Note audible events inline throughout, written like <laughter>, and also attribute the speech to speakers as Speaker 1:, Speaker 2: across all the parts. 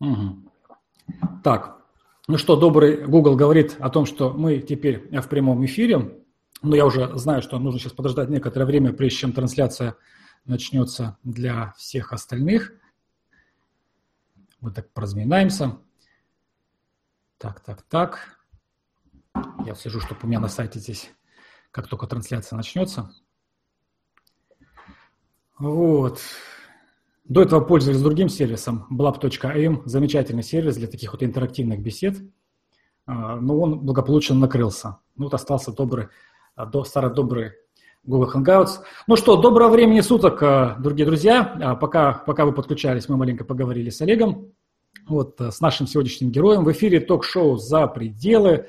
Speaker 1: Угу. Так, ну что, добрый Google говорит о том, что мы теперь в прямом эфире. Но я уже знаю, что нужно сейчас подождать некоторое время, прежде чем трансляция начнется для всех остальных. Вот так поразминаемся. Так, так, так. Я сижу, чтобы у меня на сайте здесь, как только трансляция начнется. Вот. До этого пользовались другим сервисом, blab.am, замечательный сервис для таких вот интерактивных бесед, а, но он благополучно накрылся. Ну вот остался добрый, а, до, старый добрый Google Hangouts. Ну что, доброго времени суток, а, дорогие друзья. Пока, пока вы подключались, мы маленько поговорили с Олегом, вот, с нашим сегодняшним героем. В эфире ток-шоу «За пределы».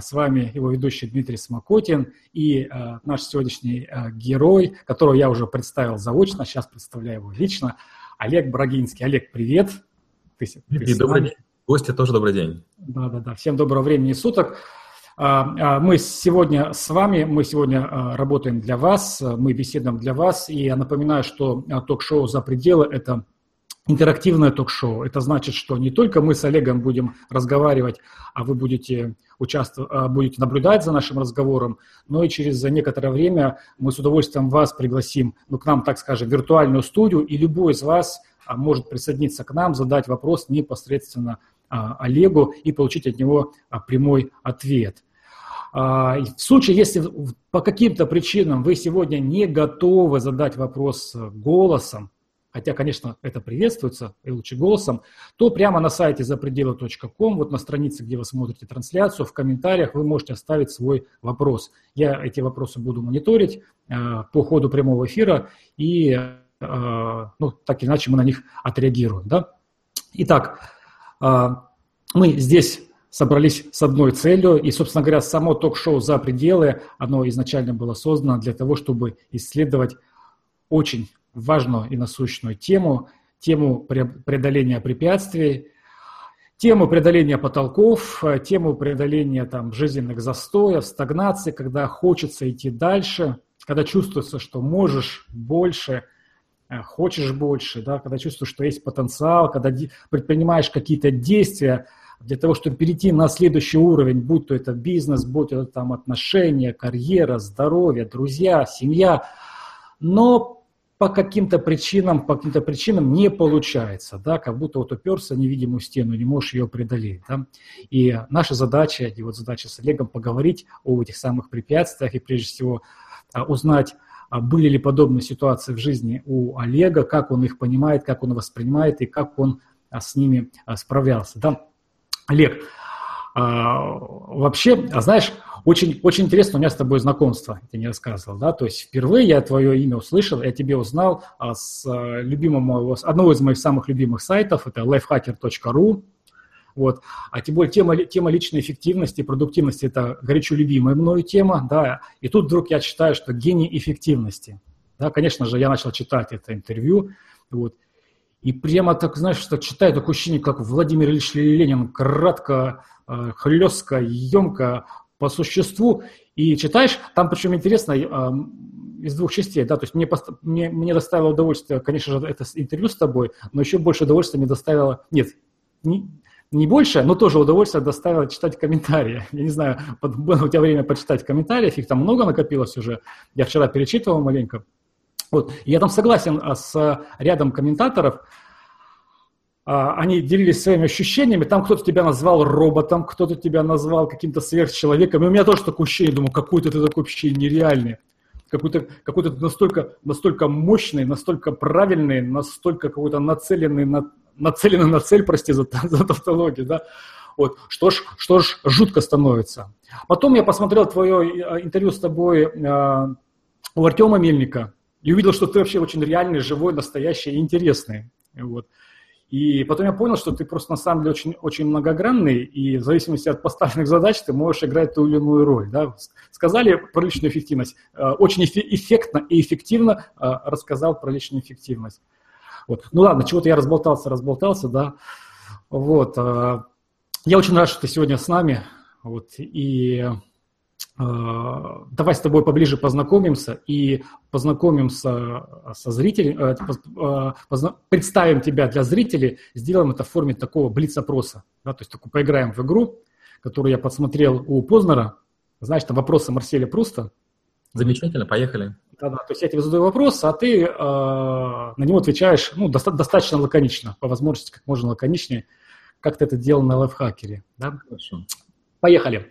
Speaker 1: С вами его ведущий Дмитрий Смокотин и наш сегодняшний герой, которого я уже представил заочно, сейчас представляю его лично, Олег Брагинский. Олег, привет.
Speaker 2: Ты, ты добрый день. Гости тоже добрый день.
Speaker 1: Да-да-да, всем доброго времени суток. Мы сегодня с вами, мы сегодня работаем для вас, мы беседуем для вас. И я напоминаю, что ток-шоу «За пределы» – это интерактивное ток-шоу. Это значит, что не только мы с Олегом будем разговаривать, а вы будете, участвовать, а, будете наблюдать за нашим разговором, но и через некоторое время мы с удовольствием вас пригласим ну, к нам, так скажем, в виртуальную студию, и любой из вас а, может присоединиться к нам, задать вопрос непосредственно а, Олегу и получить от него прямой ответ. В случае, если по каким-то причинам вы сегодня не готовы задать вопрос голосом, хотя, конечно, это приветствуется и лучше голосом, то прямо на сайте запределы.ком, вот на странице, где вы смотрите трансляцию, в комментариях вы можете оставить свой вопрос. Я эти вопросы буду мониторить э, по ходу прямого эфира, и э, ну, так или иначе мы на них отреагируем. Да? Итак, э, мы здесь собрались с одной целью, и, собственно говоря, само ток-шоу «За пределы», оно изначально было создано для того, чтобы исследовать очень важную и насущную тему, тему преодоления препятствий, тему преодоления потолков, тему преодоления там, жизненных застоев, стагнации, когда хочется идти дальше, когда чувствуется, что можешь больше, э, хочешь больше, да, когда чувствуешь, что есть потенциал, когда предпринимаешь какие-то действия для того, чтобы перейти на следующий уровень, будь то это бизнес, будь то это там отношения, карьера, здоровье, друзья, семья, но по каким-то причинам, по каким-то причинам не получается, да, как будто вот уперся невидимую стену, не можешь ее преодолеть, да. И наша задача, и вот задача с Олегом поговорить о этих самых препятствиях и прежде всего а, узнать, а, были ли подобные ситуации в жизни у Олега, как он их понимает, как он воспринимает и как он а, с ними справлялся, да. Олег, вообще, знаешь, очень, очень интересно у меня с тобой знакомство, ты не рассказывал, да, то есть впервые я твое имя услышал, я тебе узнал а, с а, любимого, с одного из моих самых любимых сайтов, это lifehacker.ru, вот. А тем более тема, тема личной эффективности, продуктивности – это горячо любимая мною тема, да, и тут вдруг я читаю, что гений эффективности, да, конечно же, я начал читать это интервью, вот, и прямо так, знаешь, что читаю такое ощущение, как Владимир Ильич Ленин, кратко, а, хлестко, емко по существу и читаешь. Там причем интересно из двух частей, да, то есть мне, мне, мне доставило удовольствие, конечно же, это интервью с тобой, но еще больше удовольствия мне доставило, нет, не, не больше, но тоже удовольствие доставило читать комментарии. <laughs> Я не знаю, было у тебя время почитать комментарии, их там много накопилось уже. Я вчера перечитывал маленько. Вот. я там согласен а, с рядом комментаторов, а, они делились своими ощущениями, там кто-то тебя назвал роботом, кто-то тебя назвал каким-то сверхчеловеком, и у меня тоже такое ощущение, думаю, какой-то ты такой вообще нереальный, какой-то какой то настолько, настолько мощный, настолько правильный, настолько какой-то нацеленный на, нацеленный на цель, прости за, <laughs> за тавтологию, да, вот, что ж, что ж жутко становится. Потом я посмотрел твое э, интервью с тобой э, у Артема Мельника и увидел, что ты вообще очень реальный, живой, настоящий интересный. Вот. И потом я понял, что ты просто на самом деле очень, очень многогранный, и в зависимости от поставленных задач ты можешь играть ту или иную роль. Да? Сказали про личную эффективность. Э, очень эффектно и эффективно э, рассказал про личную эффективность. Вот. Ну ладно, чего-то я разболтался, разболтался, да. Вот. Э, я очень рад, что ты сегодня с нами. Вот. И давай с тобой поближе познакомимся и познакомимся со зрителями, представим тебя для зрителей, сделаем это в форме такого блиц-опроса. Да, то есть такой поиграем в игру, которую я подсмотрел у Познера. Знаешь, там вопросы Марселя Пруста.
Speaker 2: Замечательно, поехали.
Speaker 1: Да-да, то есть я тебе задаю вопрос, а ты э, на него отвечаешь ну, доста- достаточно лаконично, по возможности как можно лаконичнее, как ты это делал на лайфхакере. Да? Хорошо. Поехали.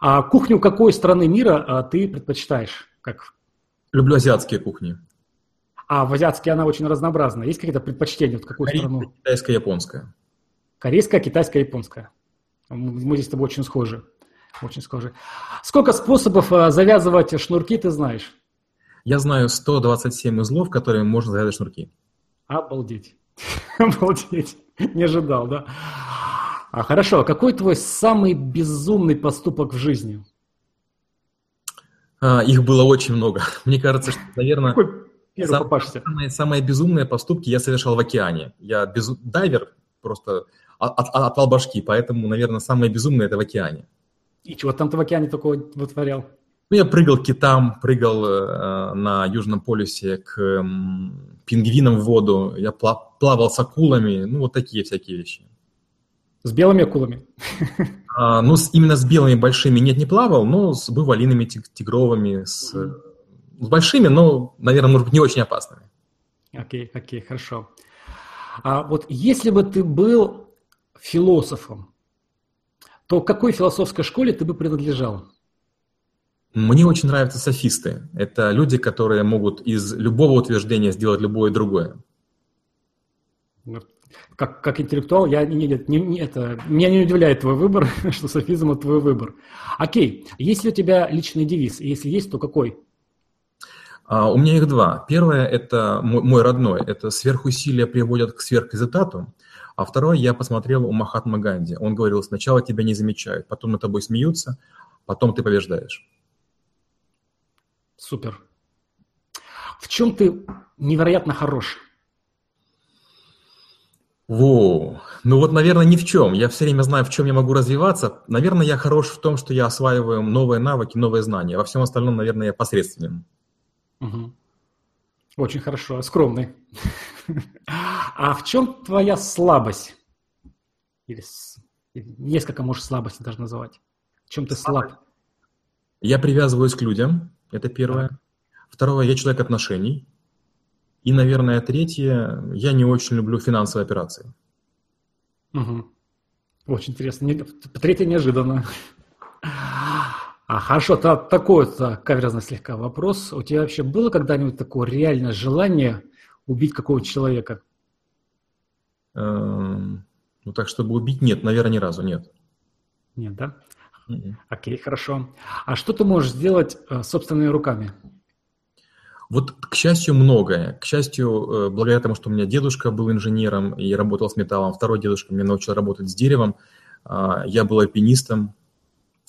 Speaker 1: А кухню какой страны мира а, ты предпочитаешь? Как?
Speaker 2: Люблю азиатские кухни.
Speaker 1: А в азиатские она очень разнообразная. Есть какие-то предпочтения? Вот какую
Speaker 2: Корейская,
Speaker 1: страну?
Speaker 2: Китайская, японская.
Speaker 1: Корейская, китайская, японская. Мы здесь с тобой очень схожи. Очень схожи. Сколько способов а, завязывать шнурки ты знаешь?
Speaker 2: Я знаю 127 узлов, которыми можно завязать шнурки.
Speaker 1: Обалдеть. <laughs> Обалдеть. Не ожидал, да? А хорошо, а какой твой самый безумный поступок в жизни?
Speaker 2: А, их было очень много. <laughs> Мне кажется, что, наверное,
Speaker 1: сам,
Speaker 2: самые, самые безумные поступки я совершал в океане. Я без, дайвер просто от, от, отвал башки, поэтому, наверное, самые безумные это в океане.
Speaker 1: И чего там ты в океане такого вытворял?
Speaker 2: Ну, я прыгал к китам, прыгал э, на Южном полюсе к э, пингвинам в воду, я плавал с акулами, ну, вот такие всякие вещи.
Speaker 1: С белыми акулами?
Speaker 2: А, ну, с, именно с белыми большими нет, не плавал, но с бывалиными тигровыми, с, с большими, но, наверное, может быть, не очень опасными.
Speaker 1: Окей, окей, хорошо. А вот если бы ты был философом, то к какой философской школе ты бы принадлежал?
Speaker 2: Мне очень нравятся софисты. Это люди, которые могут из любого утверждения сделать любое другое.
Speaker 1: Как, как интеллектуал, я не, не, не, это, меня не удивляет твой выбор, <laughs> что софизм – это твой выбор. Окей, есть ли у тебя личный девиз? Если есть, то какой?
Speaker 2: А, у меня их два. Первое – это мой, мой родной. Это сверхусилия приводят к сверхрезультату. А второе я посмотрел у Махатма Ганди. Он говорил, сначала тебя не замечают, потом над тобой смеются, потом ты побеждаешь.
Speaker 1: Супер. В чем ты невероятно хорош?
Speaker 2: Во, ну вот, наверное, ни в чем. Я все время знаю, в чем я могу развиваться. Наверное, я хорош в том, что я осваиваю новые навыки, новые знания. Во всем остальном, наверное, я посредственен.
Speaker 1: Угу. Очень хорошо, скромный. <laughs> А в чем твоя слабость? Или несколько, может, слабостей даже называть. В чем ты слаб?
Speaker 2: Я привязываюсь к людям. Это первое. Второе, я человек отношений. И, наверное, третье, я не очень люблю финансовые операции.
Speaker 1: Угу. Очень интересно. Третье неожиданно. А хорошо, то, такой-то каверзный слегка вопрос. У тебя вообще было когда-нибудь такое реальное желание убить какого-то человека?
Speaker 2: Эм, ну так, чтобы убить, нет, наверное, ни разу нет.
Speaker 1: Нет, да? Окей, хорошо. А что ты можешь сделать э, собственными руками?
Speaker 2: Вот, к счастью, многое. К счастью, э, благодаря тому, что у меня дедушка был инженером и работал с металлом, второй дедушка меня научил работать с деревом, а, я был альпинистом,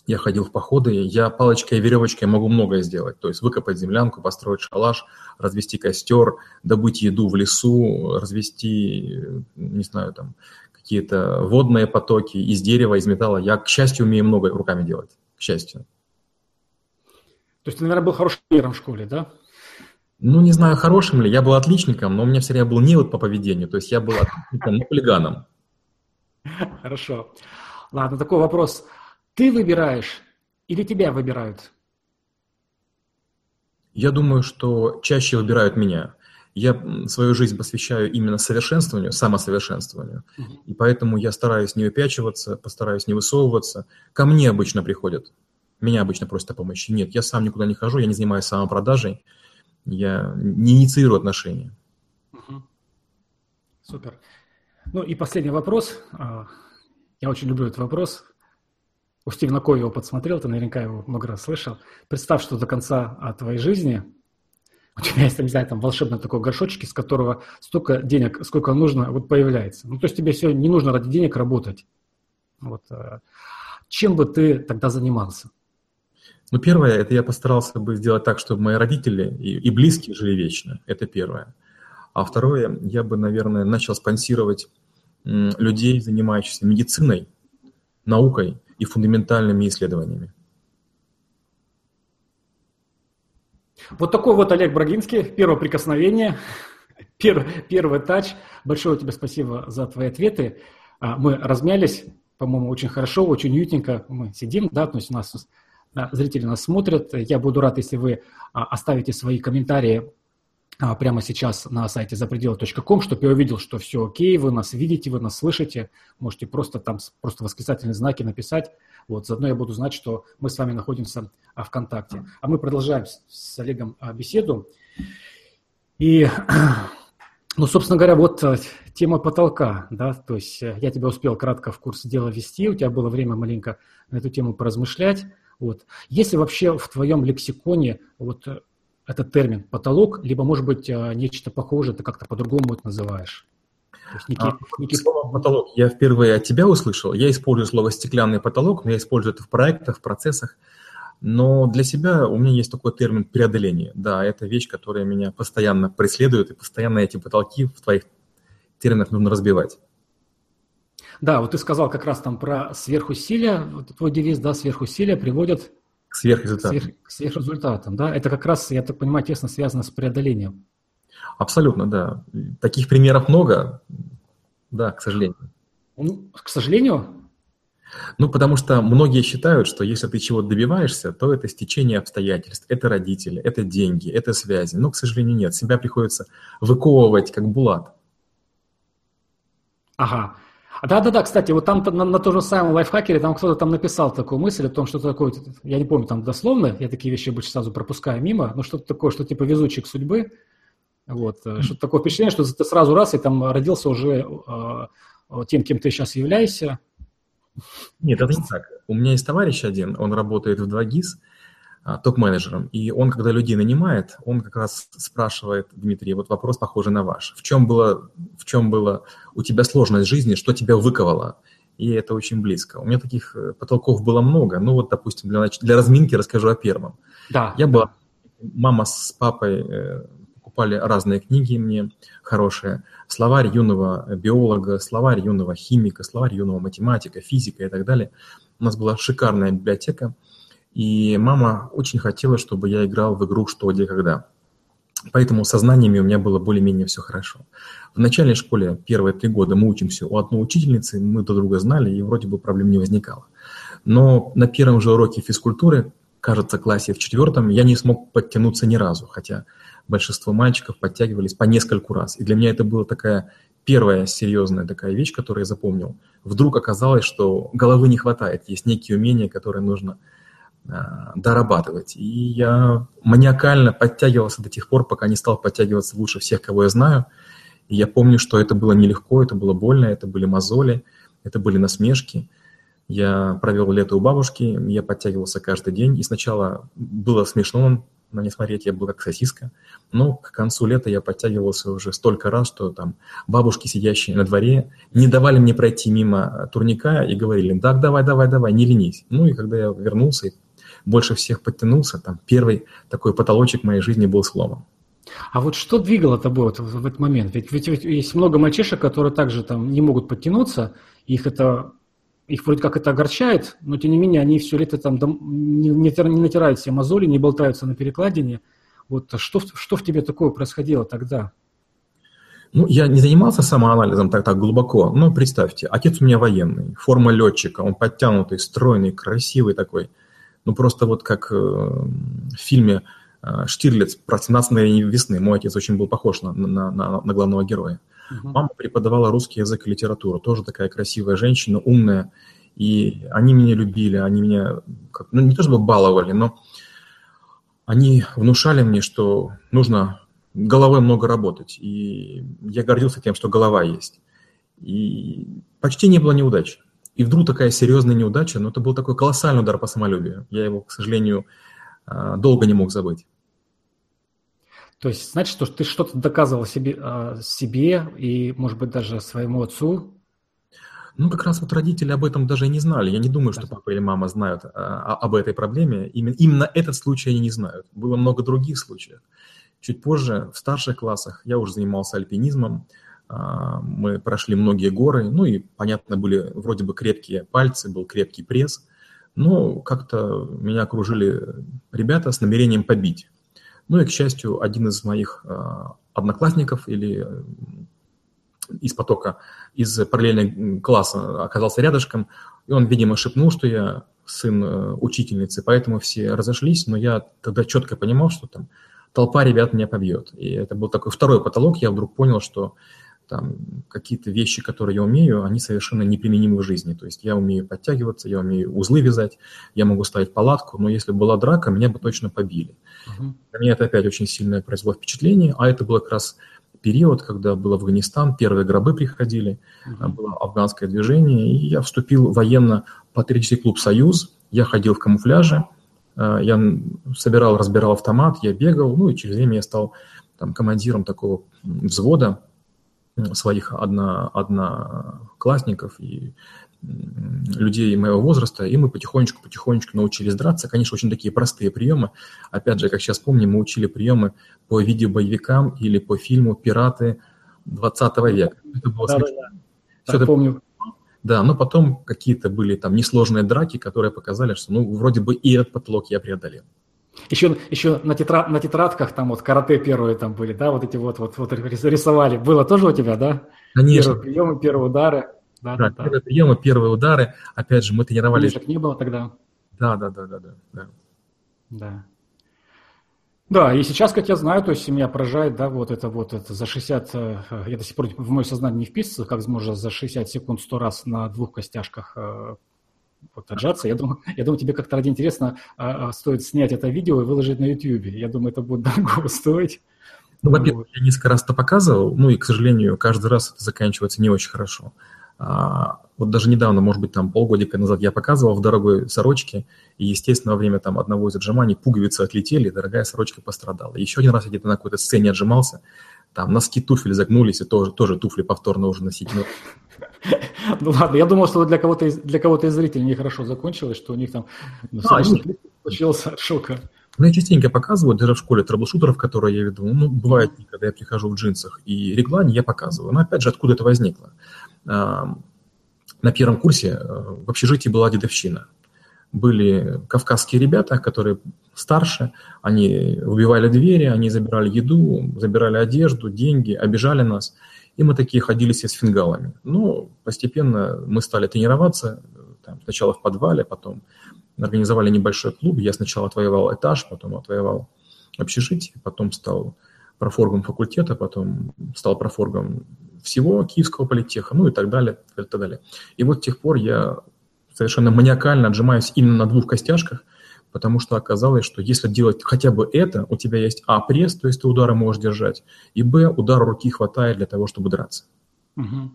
Speaker 2: я ходил в походы, я палочкой и веревочкой могу многое сделать. То есть выкопать землянку, построить шалаш, развести костер, добыть еду в лесу, развести, не знаю, там, какие-то водные потоки из дерева, из металла. Я, к счастью, умею много руками делать. К счастью.
Speaker 1: То есть ты, наверное, был хорошим тренером в школе, да?
Speaker 2: Ну, не знаю, хорошим ли. Я был отличником, но у меня все время был не вот по поведению. То есть я был отличником, но хулиганом.
Speaker 1: Хорошо. Ладно, такой вопрос. Ты выбираешь или тебя выбирают?
Speaker 2: Я думаю, что чаще выбирают меня я свою жизнь посвящаю именно совершенствованию, самосовершенствованию. Uh-huh. И поэтому я стараюсь не выпячиваться, постараюсь не высовываться. Ко мне обычно приходят. Меня обычно просят о помощи. Нет, я сам никуда не хожу, я не занимаюсь самопродажей, я не инициирую отношения.
Speaker 1: Uh-huh. Супер. Ну и последний вопрос. А, я очень люблю этот вопрос. У Стивена Кови его подсмотрел, ты наверняка его много раз слышал. Представь, что до конца твоей жизни у тебя есть, не знаю, там волшебный такой горшочек, из которого столько денег, сколько нужно, вот появляется. Ну, то есть тебе все не нужно ради денег работать. Вот. Э, чем бы ты тогда занимался?
Speaker 2: Ну, первое, это я постарался бы сделать так, чтобы мои родители и, и близкие жили вечно. Это первое. А второе, я бы, наверное, начал спонсировать людей, занимающихся медициной, наукой и фундаментальными исследованиями.
Speaker 1: Вот такой вот Олег Брагинский, первое прикосновение, первый, первый тач. Большое тебе спасибо за твои ответы. А, мы размялись, по-моему, очень хорошо, очень уютненько. Мы сидим, да, то есть у нас зрители нас смотрят. Я буду рад, если вы а, оставите свои комментарии а, прямо сейчас на сайте запределы.ком, чтобы я увидел, что все окей, вы нас видите, вы нас слышите. Можете просто там просто восклицательные знаки написать. Вот, заодно я буду знать, что мы с вами находимся ВКонтакте. А мы продолжаем с Олегом беседу. И ну, собственно говоря, вот э, тема потолка, да, то есть э, я тебя успел кратко в курс дела ввести, у тебя было время маленько на эту тему поразмышлять, вот. Если вообще в твоем лексиконе вот э, этот термин потолок, либо, может быть, нечто похожее, ты как-то по-другому это называешь?
Speaker 2: некий, а, некий... Слово потолок я впервые от тебя услышал. Я использую слово стеклянный потолок, но я использую это в проектах, в процессах. Но для себя у меня есть такой термин преодоление. Да, это вещь, которая меня постоянно преследует, и постоянно эти потолки в твоих терминах нужно разбивать.
Speaker 1: Да, вот ты сказал как раз там про сверхусилия, вот твой девиз, да, сверхусилия приводят
Speaker 2: к сверхрезультатам.
Speaker 1: Сверх, к сверхрезультатам, да, это как раз, я так понимаю, тесно связано с преодолением.
Speaker 2: Абсолютно, да. Таких примеров много, да, к сожалению.
Speaker 1: Ну, к сожалению,
Speaker 2: ну, потому что многие считают, что если ты чего-то добиваешься, то это стечение обстоятельств, это родители, это деньги, это связи. Но, к сожалению, нет. Себя приходится выковывать как булат.
Speaker 1: Ага. Да-да-да, кстати, вот там на, на том же самом лайфхакере там кто-то там написал такую мысль о том, что такое, я не помню там дословно, я такие вещи обычно сразу пропускаю мимо, но что-то такое, что типа везучик судьбы, вот, э, что-то такое впечатление, что ты сразу раз и там родился уже э, тем, кем ты сейчас являешься,
Speaker 2: нет, это не так. У меня есть товарищ один, он работает в 2GIS а, топ-менеджером, и он, когда людей нанимает, он как раз спрашивает, Дмитрий, вот вопрос похожий на ваш. В чем было, в чем было у тебя сложность жизни, что тебя выковало? И это очень близко. У меня таких э, потолков было много. Ну вот, допустим, для, для разминки расскажу о первом.
Speaker 1: Да.
Speaker 2: Я была, мама с папой э, покупали разные книги мне хорошие. Словарь юного биолога, словарь юного химика, словарь юного математика, физика и так далее. У нас была шикарная библиотека, и мама очень хотела, чтобы я играл в игру «Что, где, когда». Поэтому со знаниями у меня было более-менее все хорошо. В начальной школе первые три года мы учимся у одной учительницы, мы друг друга знали, и вроде бы проблем не возникало. Но на первом же уроке физкультуры, кажется, классе в четвертом, я не смог подтянуться ни разу, хотя большинство мальчиков подтягивались по нескольку раз. И для меня это была такая первая серьезная такая вещь, которую я запомнил. Вдруг оказалось, что головы не хватает, есть некие умения, которые нужно дорабатывать. И я маниакально подтягивался до тех пор, пока не стал подтягиваться лучше всех, кого я знаю. И я помню, что это было нелегко, это было больно, это были мозоли, это были насмешки. Я провел лето у бабушки, я подтягивался каждый день, и сначала было смешно, на не смотреть, я был как сосиска. Но к концу лета я подтягивался уже столько раз, что там бабушки, сидящие на дворе, не давали мне пройти мимо турника и говорили, так, давай, давай, давай, не ленись. Ну и когда я вернулся и больше всех подтянулся, там первый такой потолочек моей жизни был сломан.
Speaker 1: А вот что двигало тобой вот в этот момент? Ведь, ведь, ведь есть много мальчишек, которые также там не могут подтянуться, их это их вроде как это огорчает, но тем не менее они все лето там не, не, не натирают себе мозоли, не болтаются на перекладине. Вот что, что в тебе такое происходило тогда?
Speaker 2: Ну, я не занимался самоанализом так, так глубоко, но представьте, отец у меня военный, форма летчика, он подтянутый, стройный, красивый такой. Ну, просто вот как э, в фильме э, Штирлиц про 17 весны, мой отец очень был похож на, на, на, на главного героя. Угу. Мама преподавала русский язык и литературу, тоже такая красивая женщина, умная. И они меня любили, они меня, как, ну не то чтобы баловали, но они внушали мне, что нужно головой много работать. И я гордился тем, что голова есть. И почти не было неудач. И вдруг такая серьезная неудача, но это был такой колоссальный удар по самолюбию. Я его, к сожалению, а, долго не мог забыть.
Speaker 1: То есть, значит, что ты что-то доказывал себе, а, себе и, может быть, даже своему отцу?
Speaker 2: Ну, как раз вот родители об этом даже не знали. Я не думаю, что папа или мама знают а, об этой проблеме. Именно, именно этот случай они не знают. Было много других случаев. Чуть позже, в старших классах, я уже занимался альпинизмом. А, мы прошли многие горы. Ну и, понятно, были вроде бы крепкие пальцы, был крепкий пресс. Но как-то меня окружили ребята с намерением побить. Ну и, к счастью, один из моих одноклассников или из потока, из параллельного класса оказался рядышком, и он, видимо, шепнул, что я сын э, учительницы, поэтому все разошлись, но я тогда четко понимал, что там толпа ребят меня побьет. И это был такой второй потолок, я вдруг понял, что там какие-то вещи, которые я умею, они совершенно неприменимы в жизни. То есть я умею подтягиваться, я умею узлы вязать, я могу ставить палатку, но если была драка, меня бы точно побили. Uh-huh. На меня это опять очень сильное произвело впечатление, а это было как раз период, когда был Афганистан, первые гробы приходили, uh-huh. было афганское движение, и я вступил в военно-патриотический клуб «Союз», я ходил в камуфляже, э, я собирал, разбирал автомат, я бегал, ну и через время я стал там, командиром такого взвода своих одно, одноклассников и людей моего возраста, и мы потихонечку-потихонечку научились драться. Конечно, очень такие простые приемы. Опять же, как сейчас помню, мы учили приемы по видеобоевикам или по фильму «Пираты 20 века». Это было да, смешно. Да, да. это... помню. Да, но потом какие-то были там несложные драки, которые показали, что ну вроде бы и этот потолок я преодолел.
Speaker 1: Еще, еще на, тетра, на тетрадках там вот карате первые там были, да, вот эти вот, вот, вот рисовали. Было тоже у тебя, да?
Speaker 2: Конечно.
Speaker 1: Первые приемы, первые удары.
Speaker 2: Да, да, да, первые приемы, первые удары. Опять же, мы тренировались.
Speaker 1: Книжек не было тогда.
Speaker 2: Да, да, да, да, да. Да.
Speaker 1: да. Да, и сейчас, как я знаю, то есть меня поражает, да, вот это вот это за 60, э, я до сих пор в мое сознание не вписывается, как можно за 60 секунд 100 раз на двух костяшках вот отжаться. Я думаю, я думаю, тебе как-то ради интересно а, а, стоит снять это видео и выложить на YouTube. Я думаю, это будет <laughs> дорого стоить.
Speaker 2: Ну, во-первых, я несколько раз это показывал, ну и, к сожалению, каждый раз это заканчивается не очень хорошо. А, вот даже недавно, может быть, там полгодика назад я показывал в дорогой сорочке, и, естественно, во время там одного из отжиманий пуговицы отлетели, и дорогая сорочка пострадала. Еще один раз я где-то на какой-то сцене отжимался, там носки туфель загнулись, и тоже, тоже туфли повторно уже носить. <laughs>
Speaker 1: Ну ладно, я думал, что для кого-то из, для кого-то из зрителей нехорошо закончилось, что у них там ну, а, <laughs> случился от шока.
Speaker 2: Ну, я частенько показываю, даже в школе трэблшутеров, которые я веду, ну, бывает, когда я прихожу в джинсах и реглане, я показываю. Но, опять же, откуда это возникло? на первом курсе э, в общежитии была дедовщина. Были кавказские ребята, которые старше, они выбивали двери, они забирали еду, забирали одежду, деньги, обижали нас. И мы такие ходили все с фингалами. Но постепенно мы стали тренироваться, там, сначала в подвале, потом организовали небольшой клуб. Я сначала отвоевал этаж, потом отвоевал общежитие, потом стал профоргом факультета, потом стал профоргом всего Киевского политеха, ну и так далее, и так далее. И вот с тех пор я совершенно маниакально отжимаюсь именно на двух костяшках, потому что оказалось, что если делать хотя бы это, у тебя есть А, пресс, то есть ты удары можешь держать, и Б, удар руки хватает для того, чтобы драться. Угу.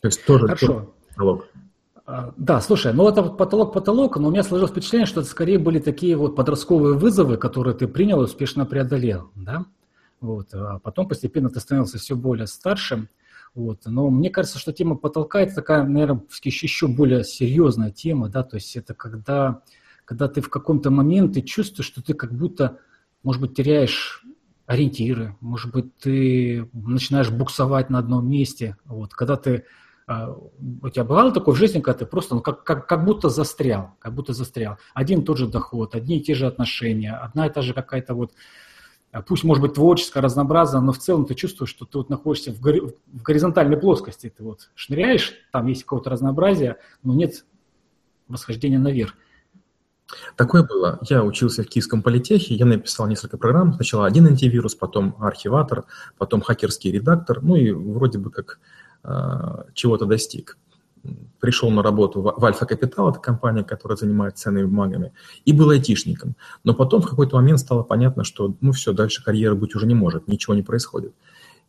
Speaker 1: То есть тоже, Хорошо. потолок. А, да, слушай, ну это потолок-потолок, но у меня сложилось впечатление, что это скорее были такие вот подростковые вызовы, которые ты принял и успешно преодолел, да? Вот. А потом постепенно ты становился все более старшим. Вот. Но мне кажется, что тема потолка – это такая, наверное, еще более серьезная тема, да, то есть это когда, когда ты в каком-то момент ты чувствуешь, что ты как будто, может быть, теряешь ориентиры, может быть, ты начинаешь буксовать на одном месте, вот, когда ты а, у тебя бывало такое в жизни, когда ты просто ну, как, как, как будто застрял, как будто застрял. Один тот же доход, одни и те же отношения, одна и та же какая-то вот а пусть, может быть, творческое, разнообразно, но в целом ты чувствуешь, что ты вот находишься в, гори- в горизонтальной плоскости. Ты вот шныряешь, там есть какое-то разнообразие, но нет восхождения наверх.
Speaker 2: Такое было. Я учился в Киевском политехе, я написал несколько программ. Сначала один антивирус, потом архиватор, потом хакерский редактор, ну и вроде бы как э, чего-то достиг пришел на работу в Альфа Капитал, это компания, которая занимается ценными бумагами, и был айтишником. Но потом в какой-то момент стало понятно, что ну все, дальше карьеры быть уже не может, ничего не происходит.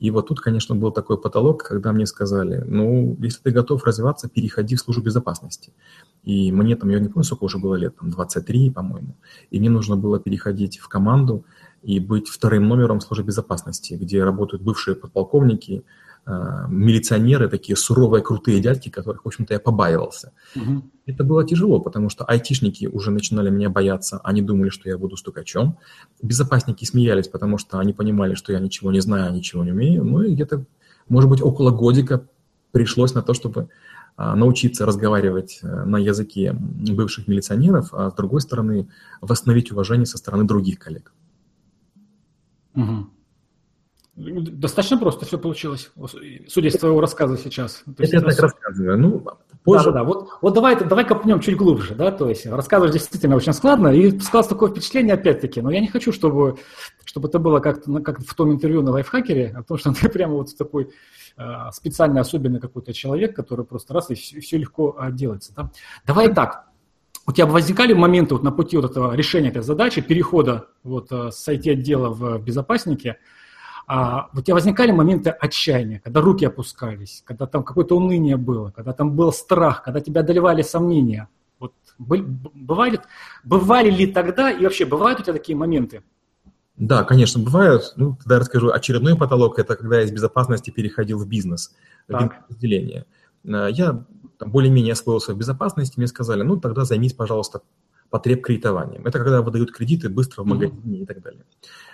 Speaker 2: И вот тут, конечно, был такой потолок, когда мне сказали, ну, если ты готов развиваться, переходи в службу безопасности. И мне там, я не помню, сколько уже было лет, там 23, по-моему. И мне нужно было переходить в команду и быть вторым номером службы безопасности, где работают бывшие подполковники, милиционеры, такие суровые, крутые дядьки, которых, в общем-то, я побаивался. Угу. Это было тяжело, потому что айтишники уже начинали меня бояться, они думали, что я буду стукачом. Безопасники смеялись, потому что они понимали, что я ничего не знаю, ничего не умею. Ну и где-то, может быть, около годика пришлось на то, чтобы а, научиться разговаривать э, на языке бывших милиционеров, а с другой стороны, восстановить уважение со стороны других коллег.
Speaker 1: Угу. Достаточно просто все получилось, судя из твоего рассказа сейчас.
Speaker 2: То есть я так рассказываю. Ну, позже...
Speaker 1: Да, да, да. Вот, вот давай, давай копнем чуть глубже, да, то есть рассказывать действительно очень складно, и складывается такое впечатление опять-таки, но я не хочу, чтобы, чтобы это было как-то ну, как в том интервью на лайфхакере, а то, что ты <laughs> прямо вот такой э, специальный, особенный какой-то человек, который просто раз и все, все легко э, делается. Да? Давай так, у тебя возникали моменты вот на пути вот этого решения этой задачи, перехода вот э, с IT-отдела в безопасники, а у тебя возникали моменты отчаяния, когда руки опускались, когда там какое-то уныние было, когда там был страх, когда тебя одолевали сомнения. Вот бывали, бывали ли тогда и вообще бывают у тебя такие моменты?
Speaker 2: Да, конечно, бывают. Ну, тогда я расскажу. Очередной потолок – это когда я из безопасности переходил в бизнес, в разделение. Э, я более-менее освоился в безопасности, мне сказали, ну, тогда займись, пожалуйста, потреб кредитованием. Это когда выдают кредиты быстро в магазине mm-hmm. и так далее.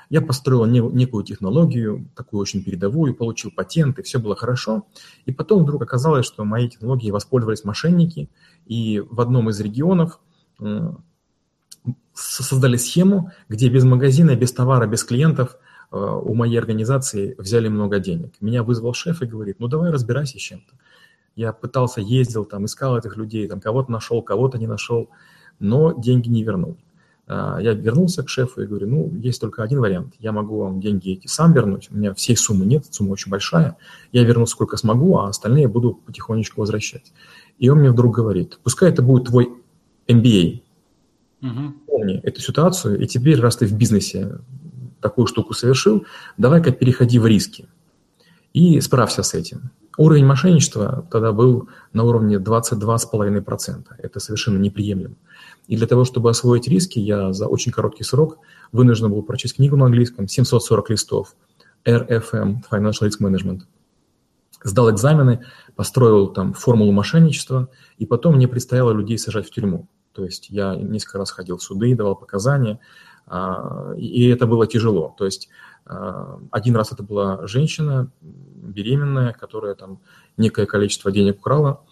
Speaker 2: Я построил не, некую технологию, такую очень передовую, получил патенты, все было хорошо. И потом вдруг оказалось, что моей технологией воспользовались мошенники, и в одном из регионов создали схему, где без магазина, без товара, без клиентов э, у моей организации взяли много денег. Меня вызвал шеф и говорит, ну давай разбирайся с чем-то. Я пытался, ездил, там, искал этих людей, там, кого-то нашел, кого-то не нашел, но деньги не вернул. А, я вернулся к шефу и говорю, ну, есть только один вариант. Я могу вам деньги эти сам вернуть. У меня всей суммы нет, сумма очень большая. Я верну сколько смогу, а остальные буду потихонечку возвращать. И он мне вдруг говорит, пускай это будет твой MBA. Угу. Помни эту ситуацию, и теперь, раз ты в бизнесе такую штуку совершил, давай-ка переходи в риски и справься с этим. Уровень мошенничества тогда был на уровне 22,5%. Это совершенно неприемлемо. И для того, чтобы освоить риски, я за очень короткий срок вынужден был прочесть книгу на английском, 740 листов, RFM, Financial Risk Management. Сдал экзамены, построил там формулу мошенничества, и потом мне предстояло людей сажать в тюрьму. То есть я несколько раз ходил в суды, давал показания, а, и это было тяжело. То есть один раз это была женщина беременная, которая там некое количество денег украла,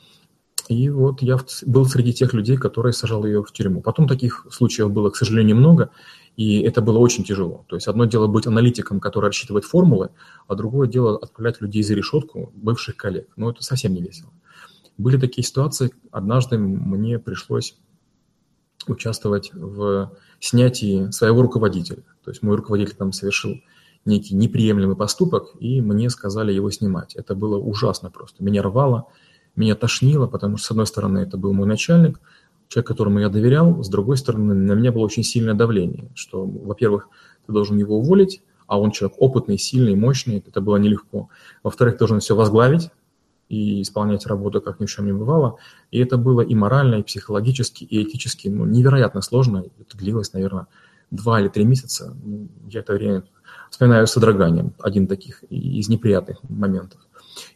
Speaker 2: и вот я был среди тех людей, которые сажал ее в тюрьму. Потом таких случаев было, к сожалению, много, и это было очень тяжело. То есть одно дело быть аналитиком, который рассчитывает формулы, а другое дело отправлять людей за решетку, бывших коллег. Но это совсем не весело. Были такие ситуации, однажды мне пришлось участвовать в снятии своего руководителя. То есть мой руководитель там совершил некий неприемлемый поступок, и мне сказали его снимать. Это было ужасно просто. Меня рвало, меня тошнило, потому что, с одной стороны, это был мой начальник, человек, которому я доверял, с другой стороны, на меня было очень сильное давление, что, во-первых, ты должен его уволить, а он человек опытный, сильный, мощный, это было нелегко. Во-вторых, должен все возглавить и исполнять работу, как ни в чем не бывало. И это было и морально, и психологически, и этически ну, невероятно сложно. Это длилось, наверное, два или три месяца. Ну, я это время вспоминаю с содроганием, один таких из неприятных моментов.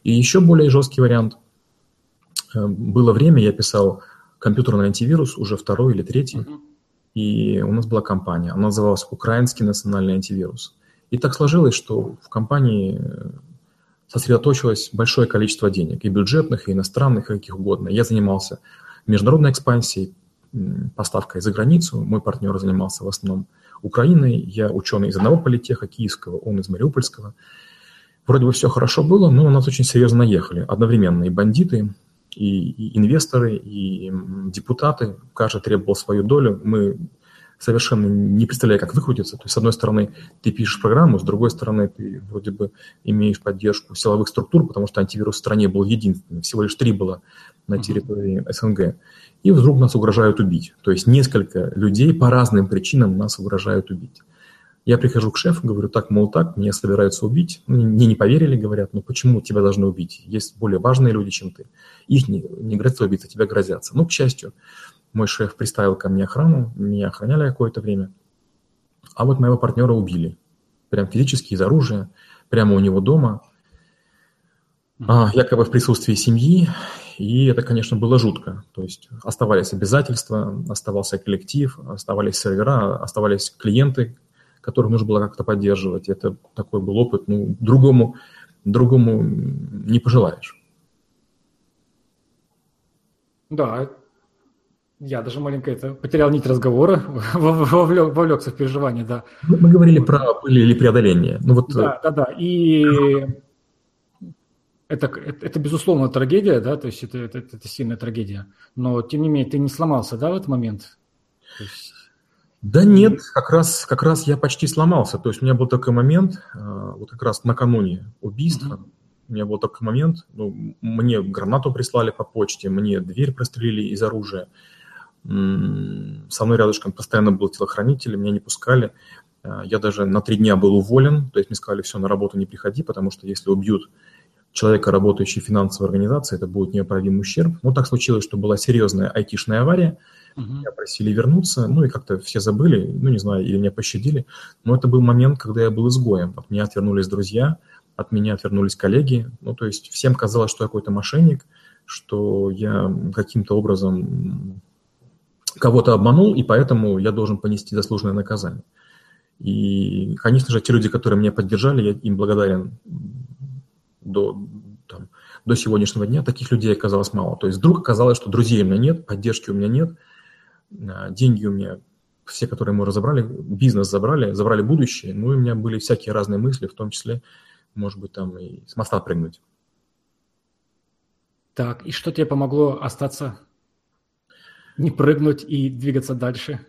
Speaker 2: И еще более жесткий вариант – Э, было время, я писал компьютерный антивирус, уже второй или третий, uh-huh. и у нас была компания, она называлась «Украинский национальный антивирус». И так сложилось, что в компании э, сосредоточилось большое количество денег, и бюджетных, и иностранных, и каких угодно. Я занимался международной экспансией, поставкой за границу, мой партнер занимался в основном Украиной, я ученый из одного политеха киевского, он из Мариупольского. Вроде бы все хорошо было, но у нас очень серьезно наехали. Одновременно и бандиты, и, и инвесторы, и депутаты, каждый требовал свою долю. Мы совершенно не представляя, как выкрутиться. То есть, с одной стороны, ты пишешь программу, с другой стороны, ты вроде бы имеешь поддержку силовых структур, потому что антивирус в стране был единственным, всего лишь три было на территории СНГ. И вдруг нас угрожают убить. То есть несколько людей по разным причинам нас угрожают убить. Я прихожу к шефу, говорю, так, мол, так, меня собираются убить. Мне не поверили, говорят, ну почему тебя должны убить? Есть более важные люди, чем ты. Их не, не грозится убить, а тебя грозятся. Ну, к счастью, мой шеф приставил ко мне охрану, меня охраняли какое-то время. А вот моего партнера убили. Прям физически из оружия, прямо у него дома. А, якобы в присутствии семьи. И это, конечно, было жутко. То есть оставались обязательства, оставался коллектив, оставались сервера, оставались клиенты, которых нужно было как-то поддерживать. Это такой был опыт, ну, другому, другому не пожелаешь.
Speaker 1: Да, Я даже маленько это потерял нить разговора, <laughs> вовлек, вовлекся в переживание, да.
Speaker 2: Мы, мы говорили вот. про пыль или преодоление. Ну, вот...
Speaker 1: Да, да, да. И это, это, это безусловно трагедия, да, то есть это, это, это сильная трагедия. Но тем не менее, ты не сломался, да, в этот момент?
Speaker 2: есть... Да нет, как раз, как раз я почти сломался. То есть у меня был такой момент, э, вот как раз накануне убийства, mm-hmm. у меня был такой момент, ну, мне гранату прислали по почте, мне дверь прострелили из оружия. Со мной рядышком постоянно был телохранитель, меня не пускали. Э, я даже на три дня был уволен, то есть мне сказали, все, на работу не приходи, потому что если убьют человека, работающего в финансовой организации, это будет неоправимый ущерб. Ну, так случилось, что была серьезная айтишная авария, угу. меня просили вернуться, ну, и как-то все забыли, ну, не знаю, или меня пощадили. Но это был момент, когда я был изгоем. От меня отвернулись друзья, от меня отвернулись коллеги. Ну, то есть всем казалось, что я какой-то мошенник, что я каким-то образом кого-то обманул, и поэтому я должен понести заслуженное наказание. И, конечно же, те люди, которые меня поддержали, я им благодарен до, там, до сегодняшнего дня. Таких людей оказалось мало. То есть вдруг оказалось, что друзей у меня нет, поддержки у меня нет, а, деньги у меня, все, которые мы разобрали, бизнес забрали, забрали будущее. Ну, и у меня были всякие разные мысли, в том числе, может быть, там и с моста прыгнуть.
Speaker 1: Так, и что тебе помогло остаться не прыгнуть и двигаться дальше?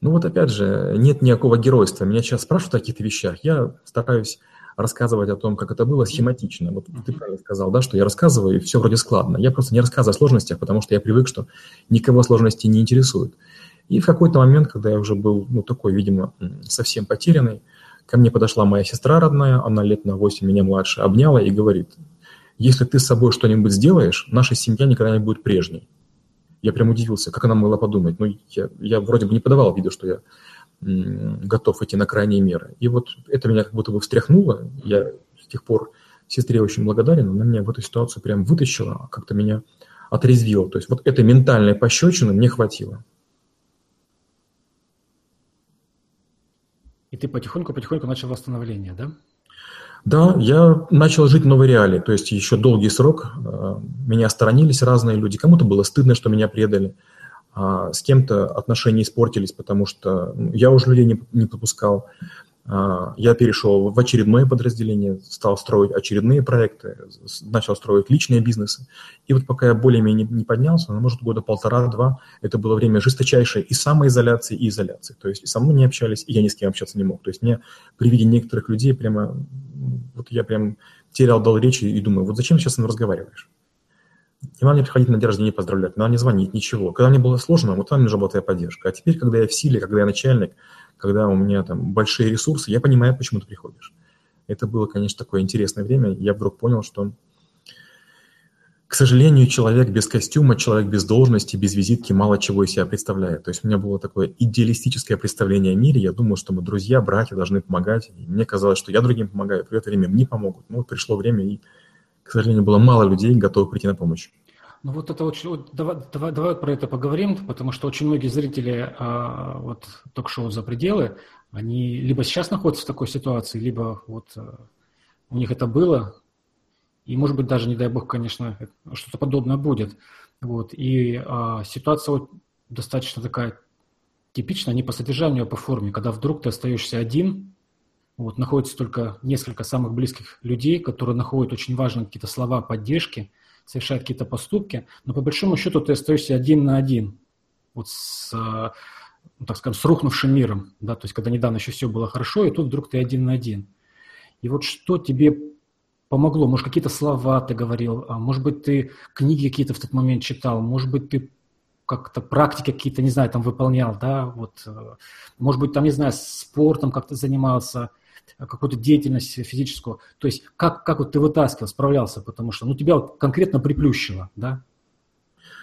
Speaker 2: Ну вот опять же, нет никакого геройства. Меня сейчас спрашивают о каких-то вещах. Я стараюсь рассказывать о том, как это было схематично. Вот ты правильно сказал, да, что я рассказываю, и все вроде складно. Я просто не рассказываю о сложностях, потому что я привык, что никого сложности не интересуют. И в какой-то момент, когда я уже был, ну, такой, видимо, совсем потерянный, ко мне подошла моя сестра родная, она лет на 8 меня младше, обняла и говорит, если ты с собой что-нибудь сделаешь, наша семья никогда не будет прежней. Я прям удивился, как она могла подумать. Ну, я, я вроде бы не подавал виду, что я готов идти на крайние меры. И вот это меня как будто бы встряхнуло. Я с тех пор сестре очень благодарен. Она меня в эту ситуацию прям вытащила, как-то меня отрезвила. То есть вот этой ментальной пощечины мне хватило.
Speaker 1: И ты потихоньку-потихоньку начал восстановление, да?
Speaker 2: Да, я начал жить в новой реалии, то есть еще долгий срок. Э, меня сторонились разные люди. Кому-то было стыдно, что меня предали. А с кем-то отношения испортились, потому что ну, я уже людей не, не попускал. А, я перешел в очередное подразделение, стал строить очередные проекты, начал строить личные бизнесы. И вот пока я более-менее не поднялся, ну, может, года полтора-два, это было время жесточайшей и самоизоляции, и изоляции. То есть и со мной не общались, и я ни с кем общаться не мог. То есть мне при виде некоторых людей прямо, вот я прям терял дал речи и думаю, вот зачем сейчас с ним разговариваешь? Не надо мне приходить на день рождения поздравлять, не надо мне звонить, ничего. Когда мне было сложно, вот там мне нужна была твоя поддержка. А теперь, когда я в силе, когда я начальник, когда у меня там большие ресурсы, я понимаю, почему ты приходишь. Это было, конечно, такое интересное время. Я вдруг понял, что, к сожалению, человек без костюма, человек без должности, без визитки мало чего из себя представляет. То есть у меня было такое идеалистическое представление о мире. Я думал, что мы друзья, братья должны помогать. И мне казалось, что я другим помогаю, в это время мне помогут. Ну, вот пришло время, и к сожалению, было мало людей, готовых прийти на помощь.
Speaker 1: Ну вот это очень, вот, давай, давай, давай про это поговорим, потому что очень многие зрители а, вот ток-шоу «За пределы», они либо сейчас находятся в такой ситуации, либо вот а, у них это было, и может быть даже, не дай бог, конечно, что-то подобное будет. Вот, и а, ситуация вот достаточно такая типичная, не по содержанию, а по форме, когда вдруг ты остаешься один, вот, находится только несколько самых близких людей, которые находят очень важные какие-то слова поддержки, совершают какие-то поступки, но по большому счету ты остаешься один на один вот с, ну, так скажем, с рухнувшим миром, да, то есть когда недавно еще все было хорошо, и тут вдруг ты один на один. И вот что тебе помогло? Может, какие-то слова ты говорил, а может быть, ты книги какие-то в тот момент читал, может быть, ты как-то практики какие-то, не знаю, там выполнял, да, вот, э, может быть, там, не знаю, спортом как-то занимался, какую-то деятельность физическую. То есть как, как вот ты вытаскивал, справлялся, потому что ну, тебя вот конкретно приплющило, да?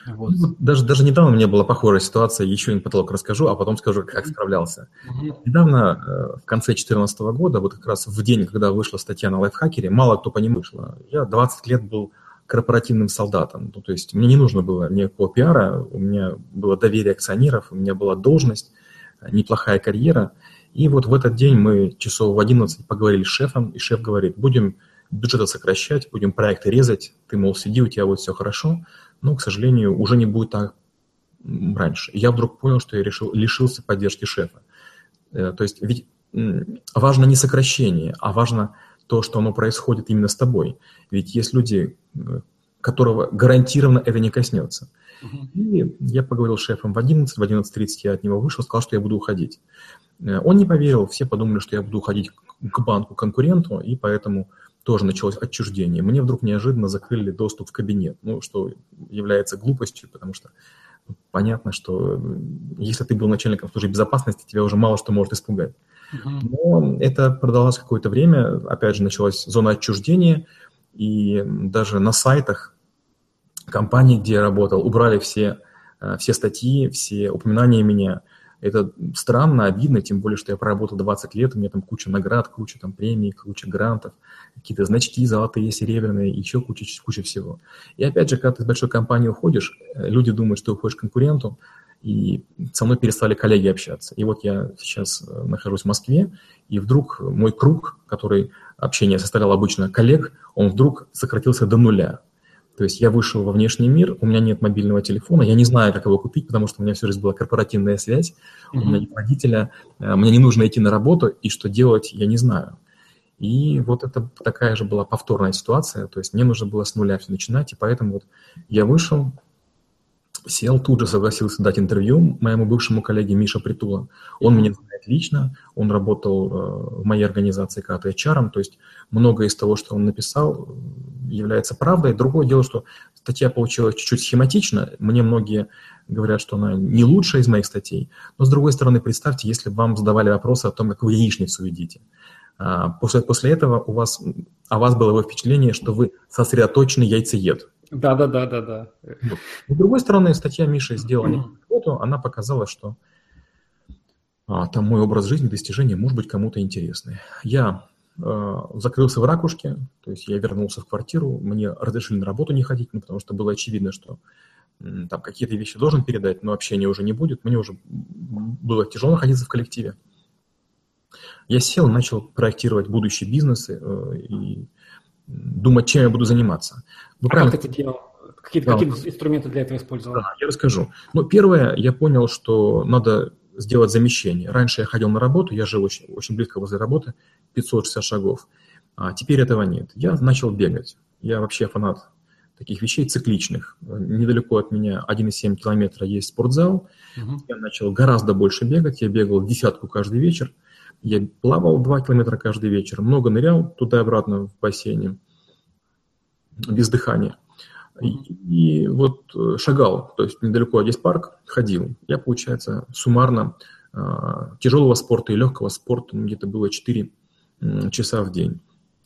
Speaker 2: Вот. Ну, даже, даже недавно у меня была похожая ситуация, еще один потолок расскажу, а потом скажу, как справлялся. Uh-huh. Недавно, э, в конце 2014 года, вот как раз в день, когда вышла статья на лайфхакере, мало кто по ней вышла. Я 20 лет был корпоративным солдатом. Ну, то есть мне не нужно было никакого пиара, у меня было доверие акционеров, у меня была должность, неплохая карьера – и вот в этот день мы часов в 11 поговорили с шефом, и шеф говорит, будем бюджеты сокращать, будем проекты резать, ты, мол, сиди, у тебя вот все хорошо, но, к сожалению, уже не будет так раньше. И я вдруг понял, что я решил, лишился поддержки шефа. Э, то есть ведь важно не сокращение, а важно то, что оно происходит именно с тобой. Ведь есть люди, э, которого гарантированно это не коснется. Uh-huh. И я поговорил с шефом в 11, в 11.30 я от него вышел, сказал, что я буду уходить. Э, он не поверил, все подумали, что я буду уходить к банку-конкуренту, и поэтому тоже началось отчуждение. Мне вдруг неожиданно закрыли доступ в кабинет, ну, что является глупостью, потому что понятно, что если ты был начальником службы безопасности, тебя уже мало что может испугать. Но это продолжалось какое-то время, опять же, началась зона отчуждения, и даже на сайтах компании, где я работал, убрали все, э, все статьи, все упоминания меня. Это странно, обидно, тем более, что я проработал 20 лет, у меня там куча наград, куча там премий, куча грантов, какие-то значки золотые, серебряные, еще куча, куча всего. И опять же, когда ты из большой компании уходишь, э, люди думают, что уходишь к конкуренту, и со мной перестали коллеги общаться. И вот я сейчас э, нахожусь в Москве, и вдруг мой круг, который общение составлял обычно коллег, он вдруг сократился до нуля. То есть я вышел во внешний мир, у меня нет мобильного телефона, я не знаю, как его купить, потому что у меня всю жизнь была корпоративная связь, mm-hmm. у меня нет водителя, э, мне не нужно идти на работу, и что делать, я не знаю. И вот это такая же была повторная ситуация, то есть мне нужно было с нуля все начинать, и поэтому вот я вышел, сел, тут же согласился дать интервью моему бывшему коллеге Миша Притула. Он меня знает лично, он работал э, в моей организации когда-то HR, то есть многое из того, что он написал, является правдой. Другое дело, что статья получилась чуть-чуть схематично. Мне многие говорят, что она не лучшая из моих статей. Но, с другой стороны, представьте, если бы вам задавали вопросы о том, как вы яичницу едите. А, после, после этого у вас, о вас было впечатление, что вы сосредоточенный яйцеед.
Speaker 1: Да, да, да, да, да.
Speaker 2: С другой стороны, статья Миши сделала работу, она показала, что а, там мой образ жизни, достижения, может быть, кому-то интересны. Я закрылся в ракушке, то есть я вернулся в квартиру, мне разрешили на работу не ходить, ну, потому что было очевидно, что там какие-то вещи должен передать, но общения уже не будет. Мне уже было тяжело находиться в коллективе. Я сел, начал проектировать будущие бизнесы э, и думать, чем я буду заниматься.
Speaker 1: Вы а правильно... как ты делал? Какие, да. какие инструменты для этого использовал? Да,
Speaker 2: я расскажу. Ну, первое, я понял, что надо сделать замещение. Раньше я ходил на работу, я жил очень, очень близко возле работы, 560 шагов. А теперь этого нет. Я начал бегать. Я вообще фанат таких вещей цикличных. Недалеко от меня 1,7 километра есть спортзал. Угу. Я начал гораздо больше бегать. Я бегал десятку каждый вечер. Я плавал 2 километра каждый вечер. Много нырял туда и обратно в бассейне без дыхания. И, и вот э, шагал, то есть недалеко есть парк, ходил. Я, получается, суммарно э, тяжелого спорта и легкого спорта ну, где-то было 4 часа в день.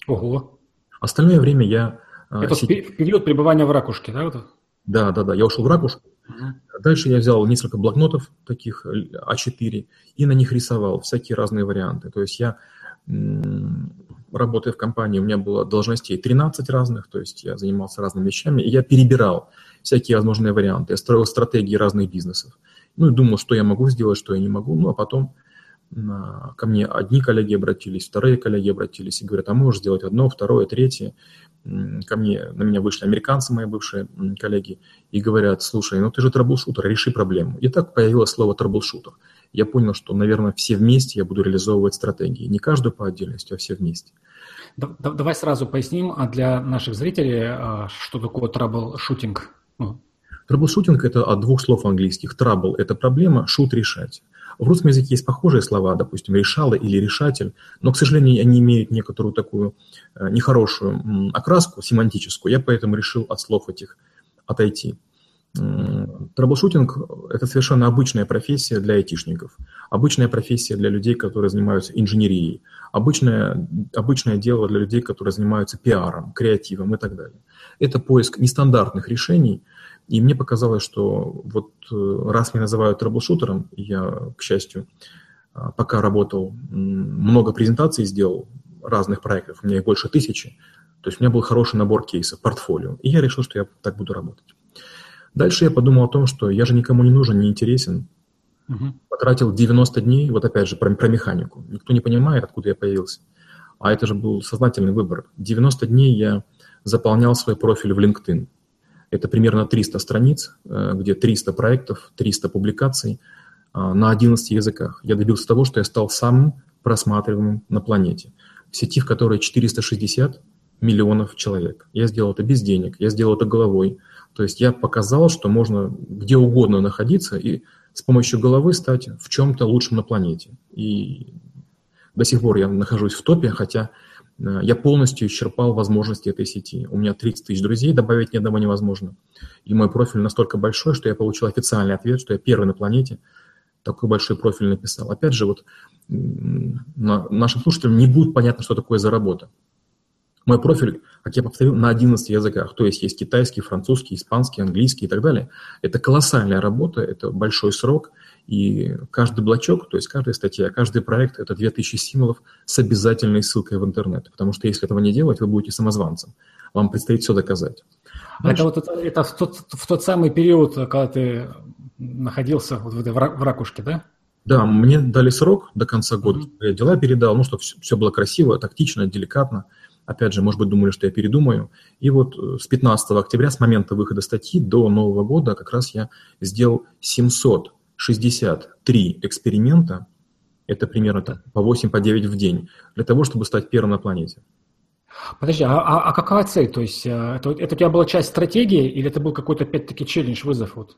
Speaker 1: Ого.
Speaker 2: Остальное время я...
Speaker 1: Э, Это сидел... период пребывания в ракушке, да? Вот?
Speaker 2: Да, да, да. Я ушел в ракушку. Угу. Дальше я взял несколько блокнотов таких А4 и на них рисовал всякие разные варианты. То есть я работая в компании, у меня было должностей 13 разных, то есть я занимался разными вещами, и я перебирал всякие возможные варианты. Я строил стратегии разных бизнесов. Ну и думал, что я могу сделать, что я не могу. Ну а потом ко мне одни коллеги обратились, вторые коллеги обратились и говорят, а можешь сделать одно, второе, третье. Ко мне, на меня вышли американцы, мои бывшие коллеги, и говорят, слушай, ну ты же troubleshooter, реши проблему. И так появилось слово troubleshooter я понял, что, наверное, все вместе я буду реализовывать стратегии. Не каждую по отдельности, а все вместе.
Speaker 1: Давай сразу поясним а для наших зрителей, а, что такое troubleshooting.
Speaker 2: Ну. Troubleshooting – это от двух слов английских. Trouble – это проблема, shoot – решать. В русском языке есть похожие слова, допустим, решало или решатель, но, к сожалению, они имеют некоторую такую э, нехорошую окраску семантическую. Я поэтому решил от слов этих отойти. Troubleshooting – это совершенно обычная профессия для айтишников, обычная профессия для людей, которые занимаются инженерией, обычное, обычное дело для людей, которые занимаются пиаром, креативом и так далее. Это поиск нестандартных решений, и мне показалось, что вот э, раз меня называют troubleshooter ом, я, к счастью, а, пока работал, много презентаций сделал, разных проектов, у меня их больше тысячи, то есть у меня был хороший набор кейсов, портфолио, и я решил, что я так буду работать. Дальше я подумал о том, что я же никому не нужен, не интересен. Угу. Потратил 90 дней, вот опять же, про, про механику. Никто не понимает, откуда я появился. А это же был сознательный выбор. 90 дней я заполнял свой профиль в LinkedIn. Это примерно 300 страниц, э, где 300 проектов, 300 публикаций на 11 языках. Я добился того, что я стал самым просматриваемым на планете. В сети, в которой 460 миллионов человек. Я сделал это без денег, я сделал это головой. То есть я показал, что можно где угодно находиться и с помощью головы стать в чем-то лучшим на планете. И до сих пор я нахожусь в топе, хотя э, я полностью исчерпал возможности этой сети. У меня 30 тысяч друзей, добавить ни одного невозможно. И мой профиль настолько большой, что я получил официальный ответ, что я первый на планете такой большой профиль написал. Опять же, вот нашим слушателям не будет понятно, что такое за работа. Мой профиль, как я повторил, на 11 языках, то есть есть китайский, французский, испанский, английский и так далее. Это колоссальная работа, это большой срок, и каждый блочок, то есть каждая статья, каждый проект – это 2000 символов с обязательной ссылкой в интернет, потому что если этого не делать, вы будете самозванцем. Вам предстоит все доказать.
Speaker 1: Дальше. Это, вот, это, это в, тот, в тот самый период, когда ты находился вот в этой в ракушке, да?
Speaker 2: Да, мне дали срок до конца года. Mm-hmm. Я дела передал, ну, чтобы все, все было красиво, тактично, деликатно. Опять же, может быть, думали, что я передумаю. И вот э, с 15 октября, с момента выхода статьи до Нового года, как раз я сделал 763 эксперимента, это примерно так, по 8, по 9 в день, для того, чтобы стать первым на планете.
Speaker 1: Подожди, а, а, а какова цель? То есть э, это, это у тебя была часть стратегии или это был какой-то, опять-таки, челлендж, вызов? Вот?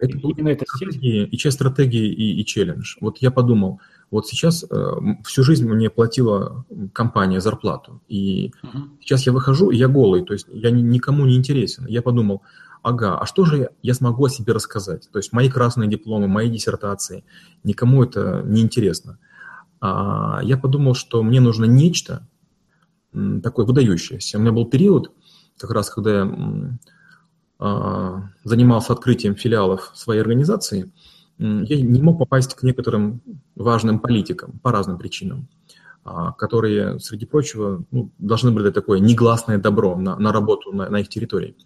Speaker 2: Это именно это стратегии, и часть стратегии, и, и челлендж. Вот я подумал, вот сейчас э, всю жизнь мне платила компания зарплату, и uh-huh. сейчас я выхожу, и я голый, то есть я ни, никому не интересен. Я подумал, ага, а что же я, я смогу о себе рассказать? То есть мои красные дипломы, мои диссертации, никому это не интересно. А я подумал, что мне нужно нечто такое выдающееся. У меня был период, как раз когда я а, занимался открытием филиалов своей организации, я не мог попасть к некоторым важным политикам по разным причинам, а, которые, среди прочего, ну, должны были такое негласное добро на, на работу на, на их территории.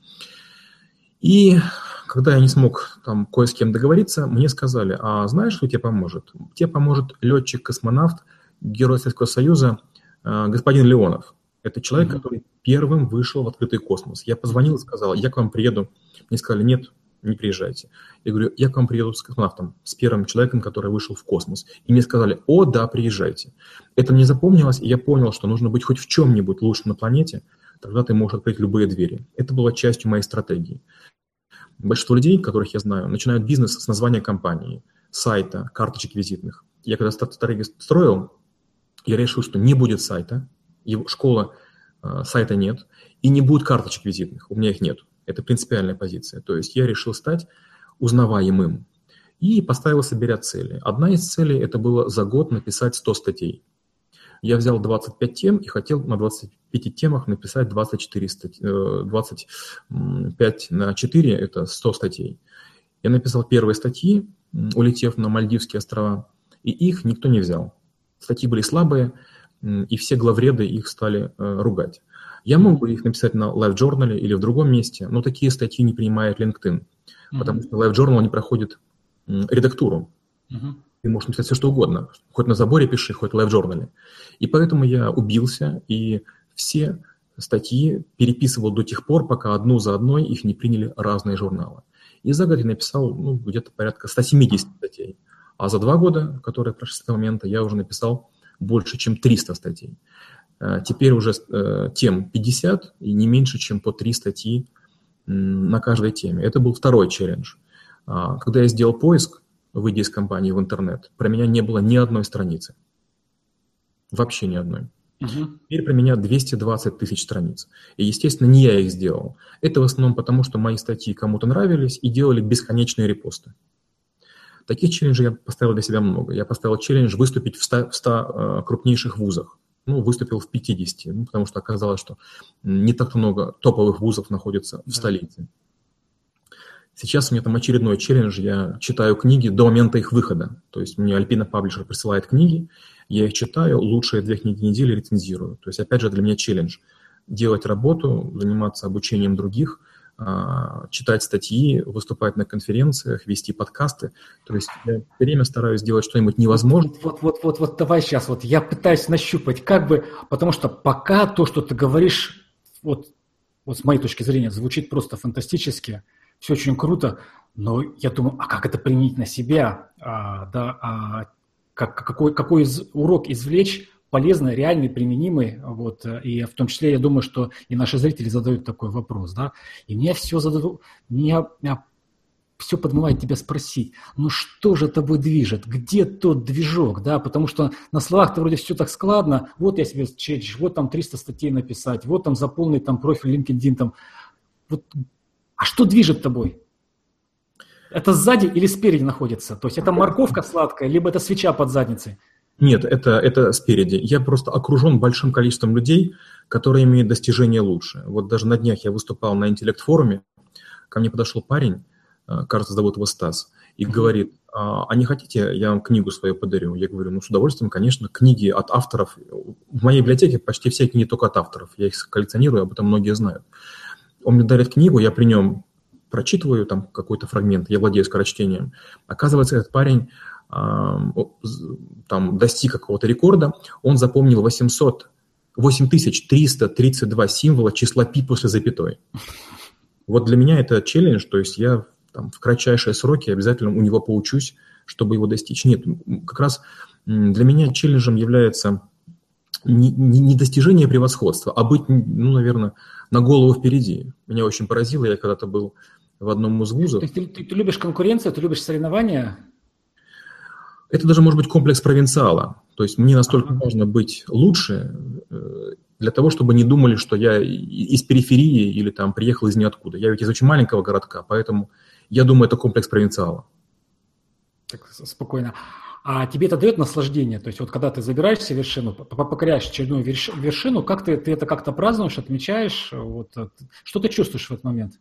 Speaker 2: И когда я не смог там кое с кем договориться, мне сказали, а знаешь, что тебе поможет? Тебе поможет летчик-космонавт, герой Советского Союза, а, господин Леонов. Это человек, mm-hmm. который первым вышел в открытый космос. Я позвонил и сказал, я к вам приеду. Мне сказали, нет, не приезжайте. Я говорю, я к вам приеду с космонавтом, с первым человеком, который вышел в космос. И мне сказали, о, да, приезжайте. Это мне запомнилось, и я понял, что нужно быть хоть в чем-нибудь лучше на планете, тогда ты можешь открыть любые двери. Это было частью моей стратегии. Большинство людей, которых я знаю, начинают бизнес с названия компании, сайта, карточек визитных. Я когда стратегию строил, я решил, что не будет сайта, его школа, э, сайта нет, и не будет карточек визитных, у меня их нет. Это принципиальная позиция. То есть я решил стать узнаваемым и поставил себе ряд целей. Одна из целей это было за год написать 100 статей. Я взял 25 тем и хотел на 25 темах написать 24 статьи, 25 на 4 – это 100 статей. Я написал первые статьи, улетев на Мальдивские острова, и их никто не взял. Статьи были слабые, и все главреды их стали э, ругать. Я мог бы их написать на Live Journal или в другом месте, но такие статьи не принимает LinkedIn, mm-hmm. потому что Live Journal не проходит редактуру. Mm-hmm. Ты можешь написать все, что угодно. Хоть на заборе пиши, хоть в Live Journal. И поэтому я убился, и все статьи переписывал до тех пор, пока одну за одной их не приняли разные журналы. И за год я написал ну, где-то порядка 170 статей. А за два года, которые прошли с этого момента, я уже написал больше, чем 300 статей. Э, теперь уже э, тем 50 и не меньше, чем по 3 статьи на каждой теме. Это был второй челлендж. А, когда я сделал поиск, выйдя из компании в интернет, про меня не было ни одной страницы. Вообще ни одной. Угу. Теперь про меня 220 тысяч страниц. И, естественно, не я их сделал. Это в основном потому, что мои статьи кому-то нравились и делали бесконечные репосты. Таких челленджей я поставил для себя много. Я поставил челлендж выступить в 100, в 100 э, крупнейших вузах. Ну, выступил в 50, ну, потому что оказалось, что не так много топовых вузов находится в столице. Сейчас у меня там очередной челлендж, я читаю книги до момента их выхода. То есть мне Альпина Паблишер присылает книги, я их читаю, лучшие две книги недели рецензирую. То есть, опять же, для меня челлендж делать работу, заниматься обучением других – читать статьи, выступать на конференциях, вести подкасты. То есть я время стараюсь сделать что-нибудь невозможное.
Speaker 1: Вот, вот, вот, вот, давай сейчас, вот я пытаюсь нащупать, как бы, потому что пока то, что ты говоришь, вот вот с моей точки зрения, звучит просто фантастически, все очень круто, но я думаю, а как это применить на себя, а, да, а как, какой, какой из, урок извлечь полезный, реальный, применимый, вот, и в том числе я думаю, что и наши зрители задают такой вопрос, да, и мне все задают, меня, меня все подмывает тебя спросить, ну что же тобой движет, где тот движок, да, потому что на словах-то вроде все так складно, вот я себе чечь, вот там 300 статей написать, вот там заполнить там профиль LinkedIn, там, вот, а что движет тобой? Это сзади или спереди находится? То есть это морковка сладкая, либо это свеча под задницей?
Speaker 2: Нет, это, это спереди. Я просто окружен большим количеством людей, которые имеют достижения лучше. Вот даже на днях я выступал на интеллект-форуме, ко мне подошел парень, э, кажется, зовут его Стас, и говорит, а, а не хотите, я вам книгу свою подарю? Я говорю, ну, с удовольствием, конечно, книги от авторов. В моей библиотеке почти все книги только от авторов. Я их коллекционирую, об этом многие знают. Он мне дарит книгу, я при нем прочитываю там какой-то фрагмент, я владею скорочтением. Оказывается, этот парень там достиг какого-то рекорда, он запомнил 800, 8332 символа числа пи после запятой. Вот для меня это челлендж, то есть я там, в кратчайшие сроки обязательно у него поучусь, чтобы его достичь. Нет, как раз для меня челленджем является не, не, не достижение превосходства, а быть, ну, наверное, на голову впереди. Меня очень поразило, я когда-то был в одном из вузов.
Speaker 1: То есть ты, ты, ты любишь конкуренцию, ты любишь соревнования?
Speaker 2: Это даже может быть комплекс провинциала. То есть мне настолько важно быть лучше э, для того, чтобы не думали, что я из периферии или там приехал из ниоткуда. Я ведь из очень маленького городка, поэтому я думаю, это комплекс провинциала.
Speaker 1: Так, спокойно. А тебе это дает наслаждение? То есть вот когда ты забираешься вершину, покоряешь очередную вершину, как ты, ты это как-то празднуешь, отмечаешь? Вот, э, что ты чувствуешь в этот момент?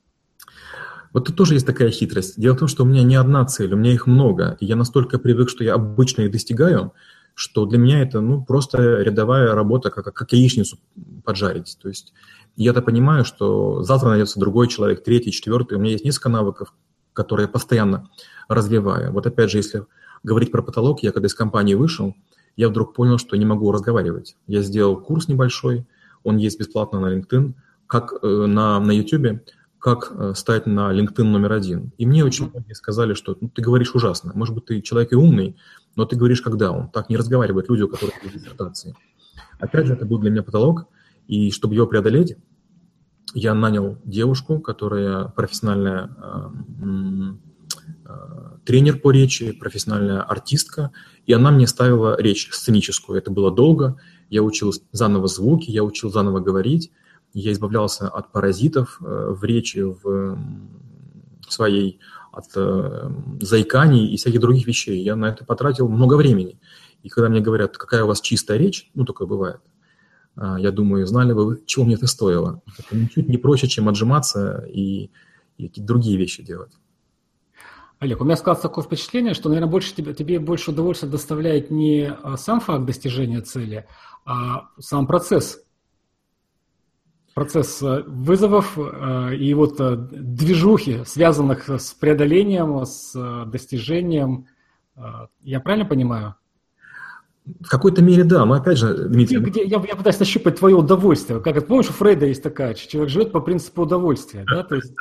Speaker 2: Вот тут тоже есть такая хитрость. Дело в том, что у меня не одна цель, у меня их много. И я настолько привык, что я обычно их достигаю, что для меня это ну, просто рядовая работа, как, как яичницу поджарить. То есть я-то понимаю, что завтра найдется другой человек, третий, четвертый. У меня есть несколько навыков, которые я постоянно развиваю. Вот опять же, если говорить про потолок, я когда из компании вышел, я вдруг понял, что не могу разговаривать. Я сделал курс небольшой, он есть бесплатно на LinkedIn, как э, на, на YouTube, как э, стать на LinkedIn номер один. И мне очень многие сказали, что ну, ты говоришь ужасно. Может быть, ты человек и умный, но ты говоришь как даун. Так не разговаривают люди, у которых есть диссертации. Опять же, это был для меня потолок, и чтобы его преодолеть, я нанял девушку, которая профессиональная э, э, тренер по речи, профессиональная артистка, и она мне ставила речь сценическую. Это было долго, я учил заново звуки, я учил заново говорить, я избавлялся от паразитов э, в речи, в своей, от э, заиканий и всяких других вещей. Я на это потратил много времени. И когда мне говорят, какая у вас чистая речь, ну, такое бывает, а, я думаю, знали бы чего мне это стоило. Это ничуть не проще, чем отжиматься и, и какие-то другие вещи делать.
Speaker 1: Олег, у меня складывается такое впечатление, что, наверное, больше тебе, тебе больше удовольствия доставляет не а, сам факт достижения цели, а сам процесс процесс э, вызовов э, и вот э, движухи, связанных с преодолением, с достижением. Я правильно понимаю?
Speaker 2: В какой-то мере, да, но опять же, Дмитрий...
Speaker 1: Где, я, я пытаюсь нащупать твое удовольствие. Как помнишь, у Фрейда есть такая, человек живет по принципу удовольствия, да? То есть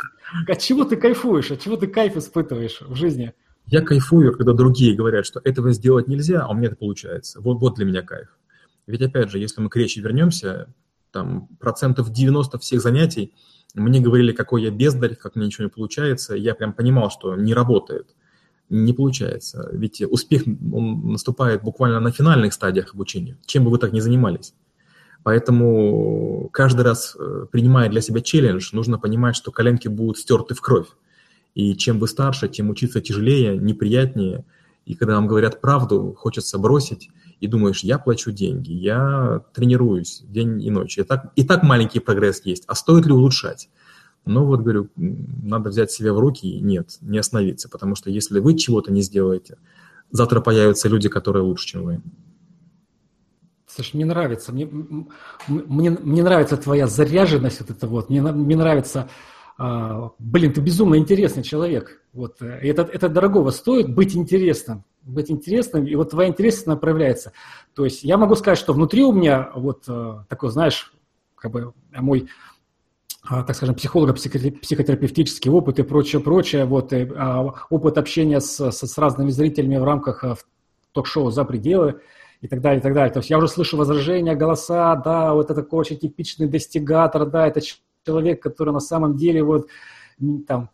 Speaker 1: от чего ты кайфуешь, от чего ты кайф испытываешь в жизни?
Speaker 2: Я кайфую, когда другие говорят, что этого сделать нельзя, а у меня это получается. Вот, вот для меня кайф. Ведь опять же, если мы к речи вернемся, там процентов 90 всех занятий мне говорили, какой я бездарь, как мне ничего не получается. Я прям понимал, что не работает, не получается. Ведь успех он наступает буквально на финальных стадиях обучения, чем бы вы так ни занимались. Поэтому каждый раз, э, принимая для себя челлендж, нужно понимать, что коленки будут стерты в кровь. И чем вы старше, тем учиться тяжелее, неприятнее. И когда вам говорят правду, хочется бросить и думаешь, я плачу деньги, я тренируюсь день и ночь, и так, и так маленький прогресс есть, а стоит ли улучшать? Но вот, говорю, надо взять себя в руки и нет, не остановиться, потому что если вы чего-то не сделаете, завтра появятся люди, которые лучше, чем вы.
Speaker 1: Слушай, мне нравится, мне, мне, мне нравится твоя заряженность вот это вот, мне, мне нравится, а, блин, ты безумно интересный человек, вот, э, это, это дорогого стоит быть интересным, быть интересным, и вот твоя интересность направляется. То есть я могу сказать, что внутри у меня вот э, такой, знаешь, как бы мой а, так скажем, психолога, психотерапевтический опыт и прочее, прочее, вот, и, а, опыт общения с, с, с разными зрителями в рамках а, ток-шоу «За пределы», и так далее, и так далее. То есть я уже слышу возражения, голоса, да, вот это такой очень типичный достигатор, да, это человек, который на самом деле вот там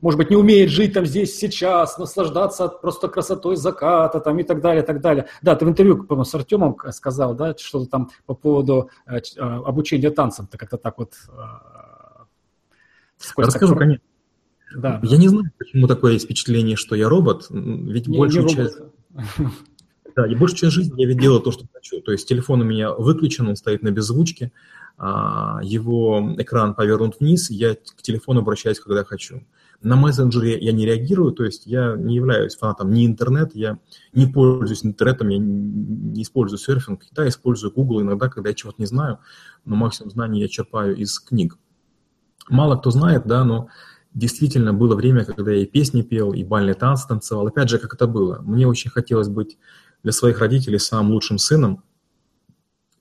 Speaker 1: может быть, не умеет жить там здесь сейчас, наслаждаться просто красотой заката там и так далее, и так далее. Да, ты в интервью, по с Артемом сказал, да, что-то там по поводу э, э обучения танцам, ты как-то так вот... Э,
Speaker 2: Расскажу, так... конечно. Да. Я не знаю, почему такое есть впечатление, что я робот, ведь не, большую не часть... <laughs> Да, и большую часть жизни я ведь делаю то, что хочу. То есть телефон у меня выключен, он стоит на беззвучке, а, его экран повернут вниз, я к телефону обращаюсь, когда хочу. На мессенджере я не реагирую, то есть я не являюсь фанатом ни интернета, я не пользуюсь интернетом, я не использую серфинг, да, использую Google иногда, когда я чего-то не знаю, но максимум знаний я черпаю из книг. Мало кто знает, да, но действительно было время, когда я и песни пел, и бальный танц танцевал. Опять же, как это было. Мне очень хотелось быть для своих родителей самым лучшим сыном.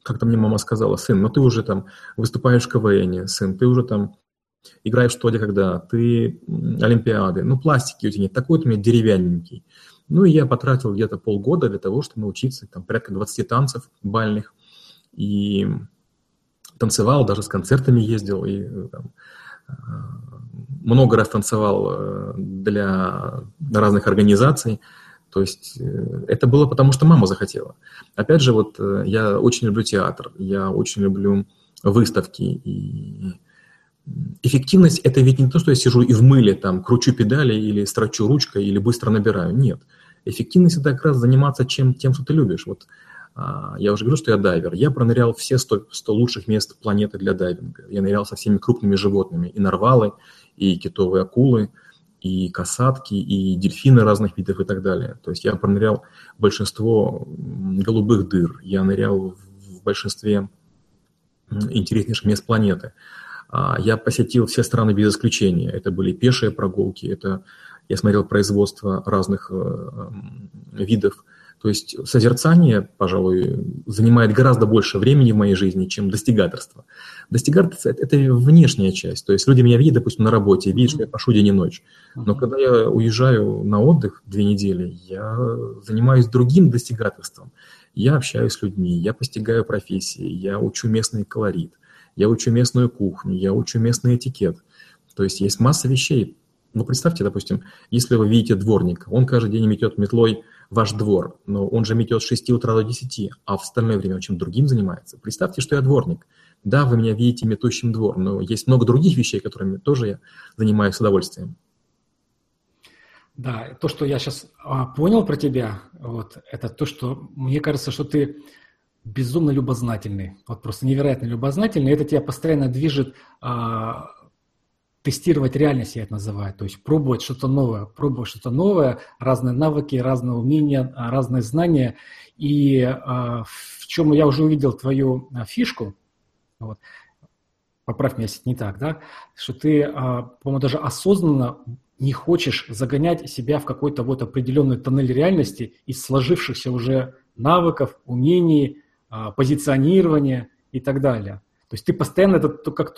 Speaker 2: Как-то мне мама сказала, сын, ну ты уже там выступаешь в КВН, сын, ты уже там играешь что, где, когда, ты олимпиады, ну, пластики у тебя нет, такой у меня деревянненький. Ну, и я потратил где-то полгода для того, чтобы научиться, там, порядка 20 танцев бальных, и танцевал, даже с концертами ездил, и там, э, много раз танцевал э, для разных организаций, то есть э, это было потому, что мама захотела. Опять же, вот я очень люблю театр, я очень люблю выставки, и эффективность – это ведь не то, что я сижу и в мыле там кручу педали или строчу ручкой или быстро набираю. Нет. Эффективность – это как раз заниматься чем, тем, что ты любишь. Вот а, я уже говорю, что я дайвер. Я пронырял все 100, 100 лучших мест планеты для дайвинга. Я нырял со всеми крупными животными. И нарвалы, и китовые акулы, и касатки, и дельфины разных видов и так далее. То есть я пронырял большинство голубых дыр. Я нырял в большинстве интереснейших мест планеты. Я посетил все страны без исключения. Это были пешие прогулки, это я смотрел производство разных э, видов. То есть созерцание, пожалуй, занимает гораздо больше времени в моей жизни, чем достигаторство. Достигаторство – это внешняя часть. То есть люди меня видят, допустим, на работе, видят, что я пошу день и ночь. Но когда я уезжаю на отдых две недели, я занимаюсь другим достигаторством. Я общаюсь с людьми, я постигаю профессии, я учу местный колорит я учу местную кухню, я учу местный этикет. То есть есть масса вещей. Ну, представьте, допустим, если вы видите дворника, он каждый день метет метлой ваш двор, но он же метет с 6 утра до 10, а в остальное время чем другим занимается. Представьте, что я дворник. Да, вы меня видите метущим двор, но есть много других вещей, которыми тоже я занимаюсь с удовольствием.
Speaker 1: Да, то, что я сейчас а, понял про тебя, вот, это то, что мне кажется, что ты безумно любознательный, вот просто невероятно любознательный. Это тебя постоянно движет а, тестировать реальность, я это называю, то есть пробовать что-то новое, пробовать что-то новое, разные навыки, разные умения, а, разные знания. И а, в чем я уже увидел твою а, фишку, вот, поправь меня, если не так, да, что ты, а, по-моему, даже осознанно не хочешь загонять себя в какой-то вот определенный тоннель реальности из сложившихся уже навыков, умений, позиционирование и так далее. То есть ты постоянно это как